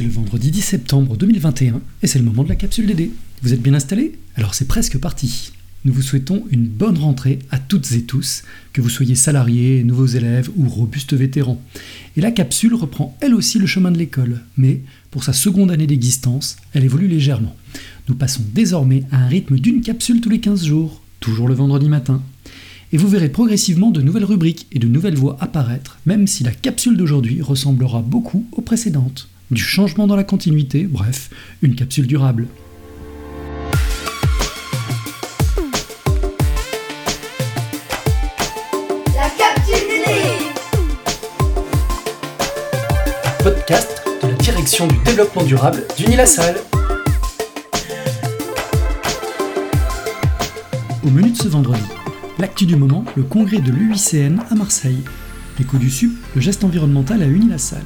C'est le vendredi 10 septembre 2021 et c'est le moment de la capsule DD. Vous êtes bien installés? Alors c'est presque parti. Nous vous souhaitons une bonne rentrée à toutes et tous, que vous soyez salariés, nouveaux élèves ou robustes vétérans. Et la capsule reprend elle aussi le chemin de l'école, mais pour sa seconde année d'existence, elle évolue légèrement. Nous passons désormais à un rythme d'une capsule tous les 15 jours, toujours le vendredi matin. Et vous verrez progressivement de nouvelles rubriques et de nouvelles voix apparaître, même si la capsule d'aujourd'hui ressemblera beaucoup aux précédentes. Du changement dans la continuité, bref, une capsule durable. podcast de la direction du développement durable d'Unilassal. Au menu de ce vendredi, l'actu du moment, le congrès de l'UICN à Marseille. L'écho du SUP, le geste environnemental à Unilassal.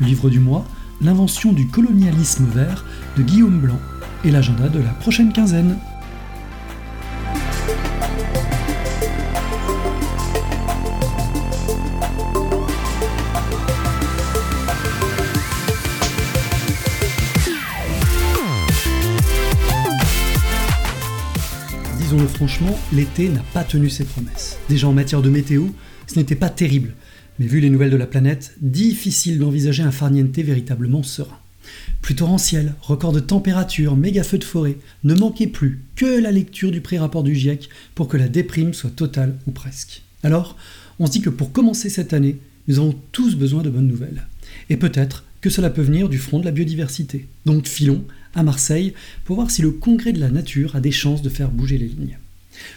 Le livre du mois, l'invention du colonialisme vert de Guillaume Blanc. Et l'agenda de la prochaine quinzaine. disons-le franchement, l'été n'a pas tenu ses promesses. Déjà en matière de météo, ce n'était pas terrible, vu les nouvelles de la planète, difficile d'envisager un farniente véritablement serein. Plus torrentiel, record de température, méga feu de forêt, ne manquait plus que la lecture du pré-rapport du GIEC pour que la déprime soit totale ou presque. Alors, on se dit que pour commencer cette année, nous avons tous besoin de bonnes nouvelles. Et peut-être que cela peut venir du front de la biodiversité. Donc filons à Marseille pour voir si le Congrès de la nature a des chances de faire bouger les lignes.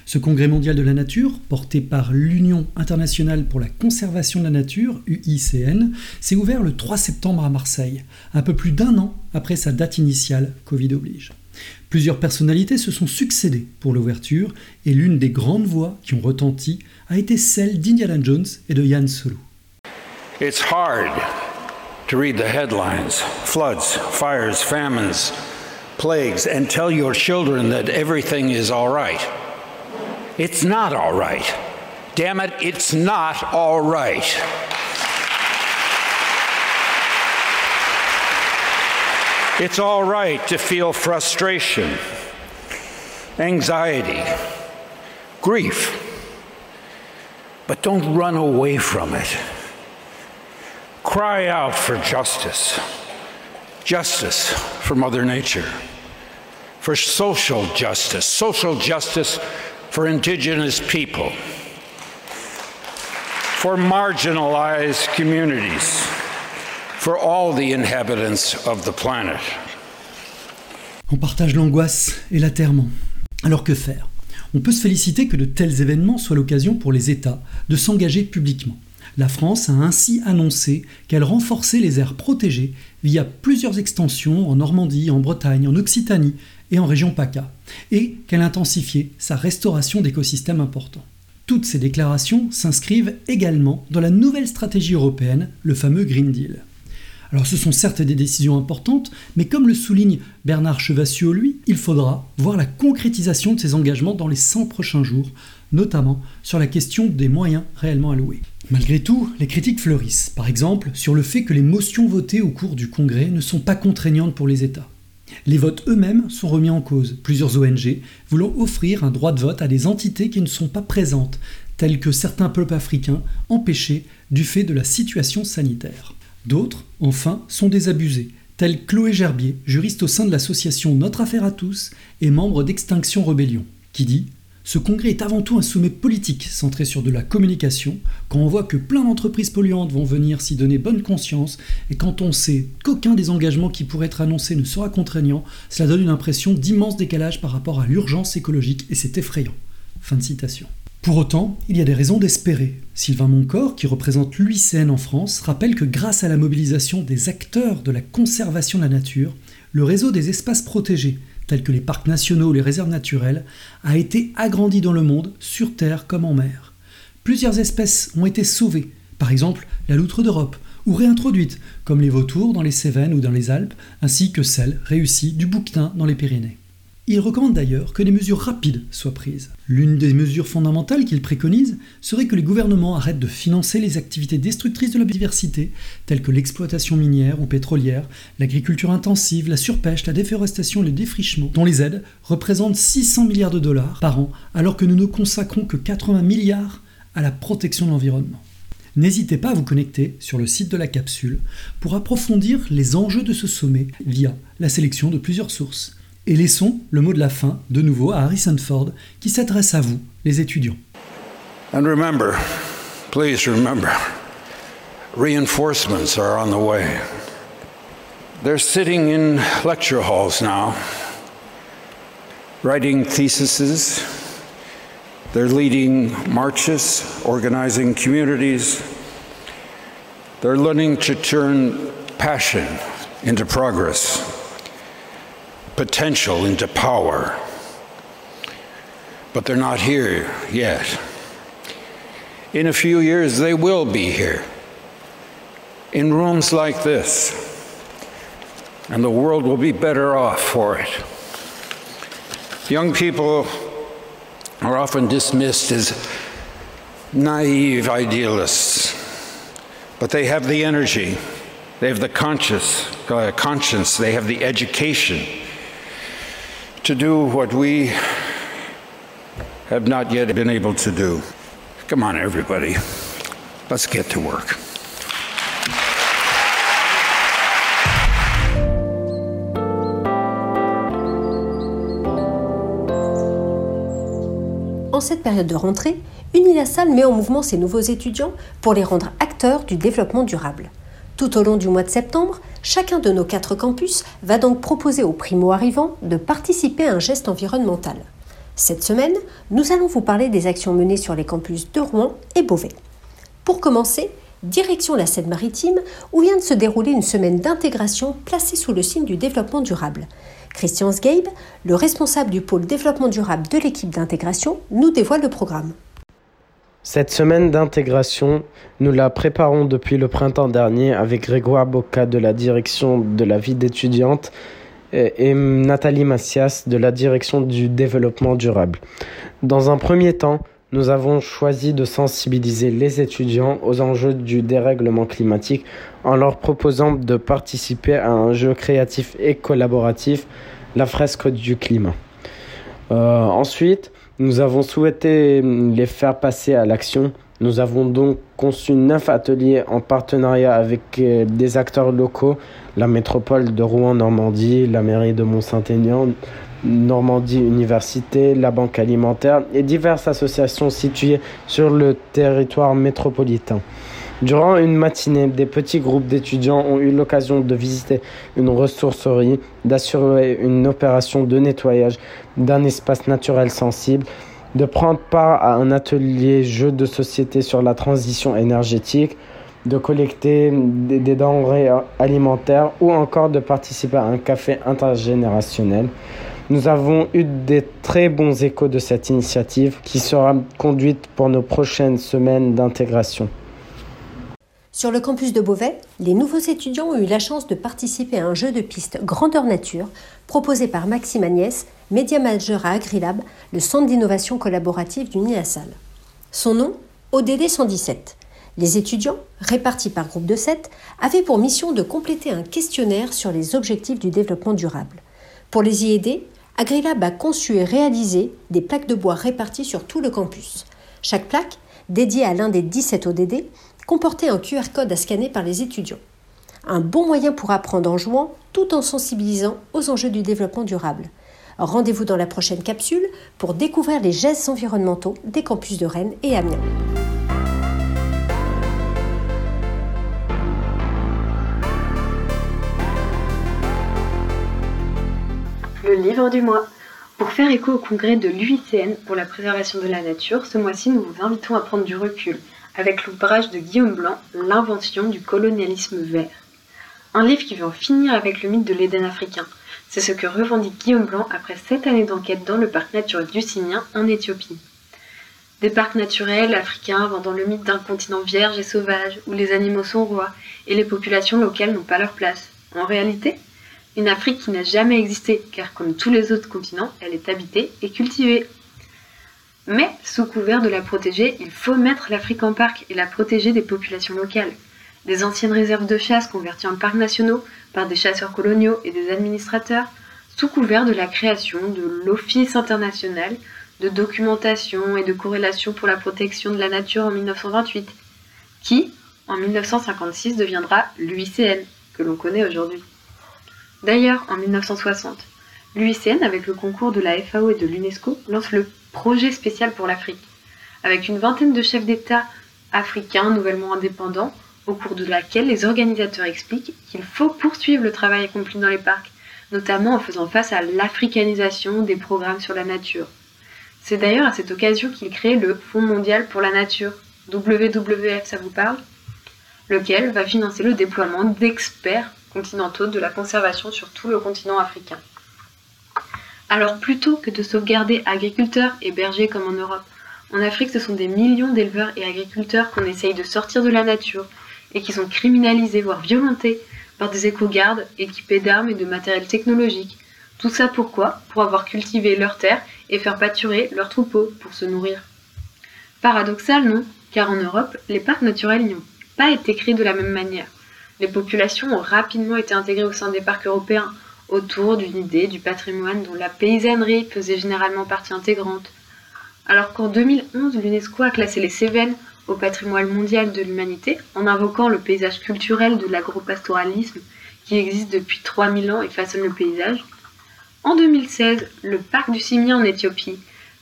Ce Congrès mondial de la nature, porté par l'Union internationale pour la conservation de la nature, UICN, s'est ouvert le 3 septembre à Marseille, un peu plus d'un an après sa date initiale, Covid oblige. Plusieurs personnalités se sont succédées pour l'ouverture et l'une des grandes voix qui ont retenti a été celle d'Indiana Jones et de Yann Solo. It's hard to read the headlines floods, fires, famines, plagues, and tell your children that everything is all right. It's not all right. Damn it, it's not all right. It's all right to feel frustration, anxiety, grief, but don't run away from it. Cry out for justice. Justice for Mother Nature. For social justice. Social justice for Indigenous people. For marginalized communities. For all the inhabitants of the planet. On partage l'angoisse et l'atterrement. Alors que faire? On peut se féliciter que de tels événements soient l'occasion pour les États de s'engager publiquement. La France a ainsi annoncé qu'elle renforçait les aires protégées via plusieurs extensions en Normandie, en Bretagne, en Occitanie en région PACA, et qu'elle intensifiait sa restauration d'écosystèmes importants. Toutes ces déclarations s'inscrivent également dans la nouvelle stratégie européenne, le fameux Green Deal. Alors ce sont certes des décisions importantes, mais comme le souligne Bernard Chevassieux, lui, il faudra voir la concrétisation de ces engagements dans les 100 prochains jours, notamment sur la question des moyens réellement alloués. Malgré tout, les critiques fleurissent, par exemple sur le fait que les motions votées au cours du Congrès ne sont pas contraignantes pour les États. Les votes eux-mêmes sont remis en cause, plusieurs ONG voulant offrir un droit de vote à des entités qui ne sont pas présentes, telles que certains peuples africains empêchés du fait de la situation sanitaire. D'autres, enfin, sont désabusés, tels Chloé Gerbier, juriste au sein de l'association Notre Affaire à tous et membre d'Extinction Rebellion, qui dit ce congrès est avant tout un sommet politique centré sur de la communication, quand on voit que plein d'entreprises polluantes vont venir s'y donner bonne conscience, et quand on sait qu'aucun des engagements qui pourraient être annoncés ne sera contraignant, cela donne une impression d'immense décalage par rapport à l'urgence écologique, et c'est effrayant. Pour autant, il y a des raisons d'espérer. Sylvain Moncor, qui représente l'UICN en France, rappelle que grâce à la mobilisation des acteurs de la conservation de la nature, le réseau des espaces protégés, tels que les parcs nationaux ou les réserves naturelles, a été agrandi dans le monde, sur terre comme en mer. Plusieurs espèces ont été sauvées, par exemple la loutre d'Europe, ou réintroduites, comme les vautours dans les Cévennes ou dans les Alpes, ainsi que celles réussies du bouquetin dans les Pyrénées. Il recommande d'ailleurs que des mesures rapides soient prises. L'une des mesures fondamentales qu'il préconise serait que les gouvernements arrêtent de financer les activités destructrices de la biodiversité, telles que l'exploitation minière ou pétrolière, l'agriculture intensive, la surpêche, la déforestation et le défrichement, dont les aides représentent 600 milliards de dollars par an, alors que nous ne consacrons que 80 milliards à la protection de l'environnement. N'hésitez pas à vous connecter sur le site de la capsule pour approfondir les enjeux de ce sommet via la sélection de plusieurs sources. Et laissons le mot de la fin de nouveau à Harrison Ford qui s'adresse à vous, les étudiants. And remember, please remember, reinforcements are on the way. They're sitting in lecture halls now, writing theses. They're leading marches, organizing communities. They're learning to turn passion into progress potential into power. But they're not here yet. In a few years, they will be here in rooms like this, and the world will be better off for it. Young people are often dismissed as naive idealists, but they have the energy, they have the conscious, uh, conscience, they have the education to do what we have not yet been able to do. Come on, everybody. Let's get to work. En cette période de rentrée, Unilassal met en mouvement ses nouveaux étudiants pour les rendre acteurs du développement durable. Tout au long du mois de septembre, chacun de nos quatre campus va donc proposer aux primo-arrivants de participer à un geste environnemental. Cette semaine, nous allons vous parler des actions menées sur les campus de Rouen et Beauvais. Pour commencer, direction la Seine-Maritime, où vient de se dérouler une semaine d'intégration placée sous le signe du développement durable. Christian Sgabe, le responsable du pôle développement durable de l'équipe d'intégration, nous dévoile le programme. Cette semaine d'intégration, nous la préparons depuis le printemps dernier avec Grégoire Bocca de la direction de la vie d'étudiante et Nathalie Massias de la direction du développement durable. Dans un premier temps, nous avons choisi de sensibiliser les étudiants aux enjeux du dérèglement climatique en leur proposant de participer à un jeu créatif et collaboratif, la fresque du climat. Euh, ensuite, nous avons souhaité les faire passer à l'action. Nous avons donc conçu neuf ateliers en partenariat avec euh, des acteurs locaux, la métropole de Rouen-Normandie, la mairie de Mont-Saint-Aignan, Normandie Université, la Banque alimentaire et diverses associations situées sur le territoire métropolitain. Durant une matinée, des petits groupes d'étudiants ont eu l'occasion de visiter une ressourcerie, d'assurer une opération de nettoyage d'un espace naturel sensible, de prendre part à un atelier jeu de société sur la transition énergétique, de collecter des, denrées alimentaires ou encore de participer à un café intergénérationnel. Nous avons eu des très bons échos de cette initiative qui sera conduite pour nos prochaines semaines d'intégration. Sur le campus de Beauvais, les nouveaux étudiants ont eu la chance de participer à un jeu de piste grandeur nature proposé par Maxime Agnès, média manager à Agrilab, le centre d'innovation collaborative du NIASAL. Son nom ODD 117. Les étudiants, répartis par groupe de 7, avaient pour mission de compléter un questionnaire sur les objectifs du développement durable. Pour les y aider, Agrilab a conçu et réalisé des plaques de bois réparties sur tout le campus. Chaque plaque, dédiée à l'un des 17 ODD, comporter un QR code à scanner par les étudiants. Un bon moyen pour apprendre en jouant tout en sensibilisant aux enjeux du développement durable. Rendez-vous dans la prochaine capsule pour découvrir les gestes environnementaux des campus de Rennes et Amiens. Le livre du mois. Pour faire écho au congrès de l'UICN pour la préservation de la nature, ce mois-ci nous vous invitons à prendre du recul avec l'ouvrage de Guillaume Blanc, L'invention du colonialisme vert. Un livre qui veut en finir avec le mythe de l'Éden africain. C'est ce que revendique Guillaume Blanc après sept années d'enquête dans le parc naturel du Sinien en Éthiopie. Des parcs naturels africains vendant le mythe d'un continent vierge et sauvage où les animaux sont rois et les populations locales n'ont pas leur place. En réalité, Une Afrique qui n'a jamais existé, car comme tous les autres continents, elle est habitée et cultivée. Mais, sous couvert de la protéger, il faut mettre l'Afrique en parc et la protéger des populations locales. Des anciennes réserves de chasse converties en parcs nationaux par des chasseurs coloniaux et des administrateurs, sous couvert de la création de l'Office international de documentation et de corrélation pour la protection de la nature en 1928, qui, en 1956, deviendra l'UICN, que l'on connaît aujourd'hui. D'ailleurs, en 1960, l'UICN, avec le concours de la FAO et de l'UNESCO, lance le projet spécial pour l'Afrique, avec une vingtaine de chefs d'État africains nouvellement indépendants, au cours de laquelle les organisateurs expliquent qu'il faut poursuivre le travail accompli dans les parcs, notamment en faisant face à l'africanisation des programmes sur la nature. C'est d'ailleurs à cette occasion qu'il crée le Fonds mondial pour la nature, WWF, ça vous parle? Lequel va financer le déploiement d'experts continentaux de la conservation sur tout le continent africain. Alors plutôt que de sauvegarder agriculteurs et bergers comme en Europe, en Afrique ce sont des millions d'éleveurs et agriculteurs qu'on essaye de sortir de la nature et qui sont criminalisés voire violentés par des éco-gardes équipés d'armes et de matériel technologique. Tout ça pourquoi? Pour avoir cultivé leurs terres et faire pâturer leurs troupeaux pour se nourrir. Paradoxal, non? Car en Europe, les parcs naturels n'y ont pas été créés de la même manière. Les populations ont rapidement été intégrées au sein des parcs européens, autour d'une idée du patrimoine dont la paysannerie faisait généralement partie intégrante. Alors qu'en 2011, l'UNESCO a classé les Cévennes au patrimoine mondial de l'humanité en invoquant le paysage culturel de l'agropastoralisme qui existe depuis 3000 ans et façonne le paysage. En 2016, le parc du Cimier en Éthiopie,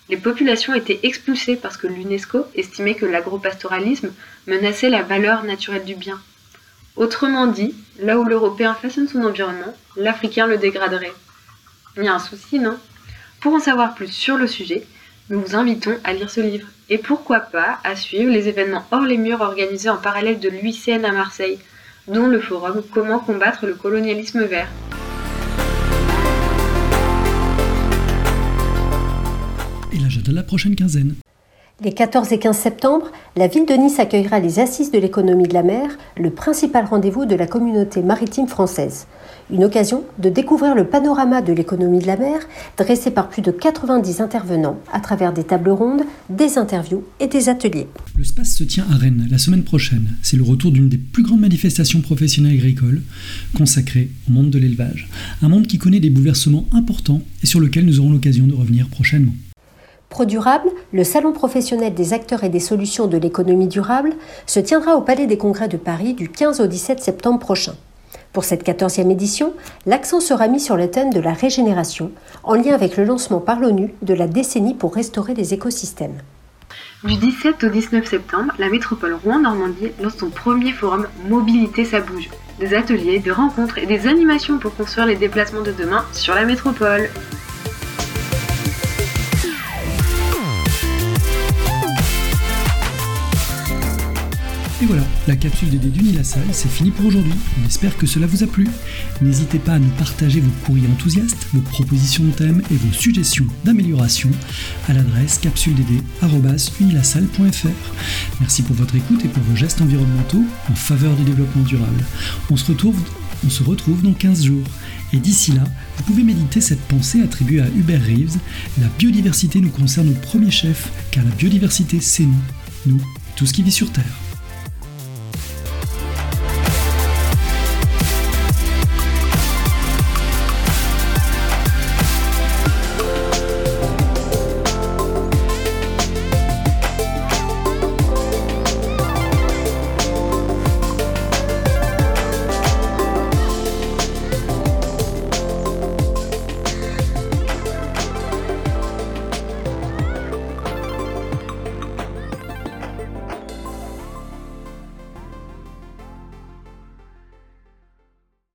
les populations étaient expulsées parce que l'UNESCO estimait que l'agropastoralisme menaçait la valeur naturelle du bien. Autrement dit, là où l'Européen façonne son environnement, l'Africain le dégraderait. Il y a un souci, non? Pour en savoir plus sur le sujet, nous vous invitons à lire ce livre et pourquoi pas à suivre les événements hors les murs organisés en parallèle de l'UICN à Marseille, dont le forum Comment combattre le colonialisme vert. Et l'agenda de la prochaine quinzaine. Les 14 et 15 septembre, la ville de Nice accueillera les Assises de l'économie de la mer, le principal rendez-vous de la communauté maritime française. Une occasion de découvrir le panorama de l'économie de la mer dressé par plus de 90 intervenants à travers des tables rondes, des interviews et des ateliers. Le SPACE se tient à Rennes la semaine prochaine. C'est le retour d'une des plus grandes manifestations professionnelles agricoles consacrées au monde de l'élevage. Un monde qui connaît des bouleversements importants et sur lequel nous aurons l'occasion de revenir prochainement. ProDurable, le salon professionnel des acteurs et des solutions de l'économie durable, se tiendra au Palais des Congrès de Paris du 15 au 17 septembre prochain. Pour cette 14e édition, l'accent sera mis sur le thème de la régénération, en lien avec le lancement par l'ONU de la décennie pour restaurer les écosystèmes. Du 17 au 19 septembre, la métropole Rouen-Normandie lance son premier forum Mobilité ça bouge. Des ateliers, des rencontres et des animations pour construire les déplacements de demain sur la métropole. Et voilà, la capsule DD d'Unilassal, c'est fini pour aujourd'hui. On espère que cela vous a plu. N'hésitez pas à nous partager vos courriers enthousiastes, vos propositions de thèmes et vos suggestions d'amélioration à l'adresse capsuledd.unilassal.fr. Merci pour votre écoute et pour vos gestes environnementaux en faveur du développement durable. On se retrouve, on se retrouve dans 15 jours. Et d'ici là, vous pouvez méditer cette pensée attribuée à Hubert Reeves. La biodiversité nous concerne au premier chef, car la biodiversité, c'est nous, nous, tout ce qui vit sur Terre.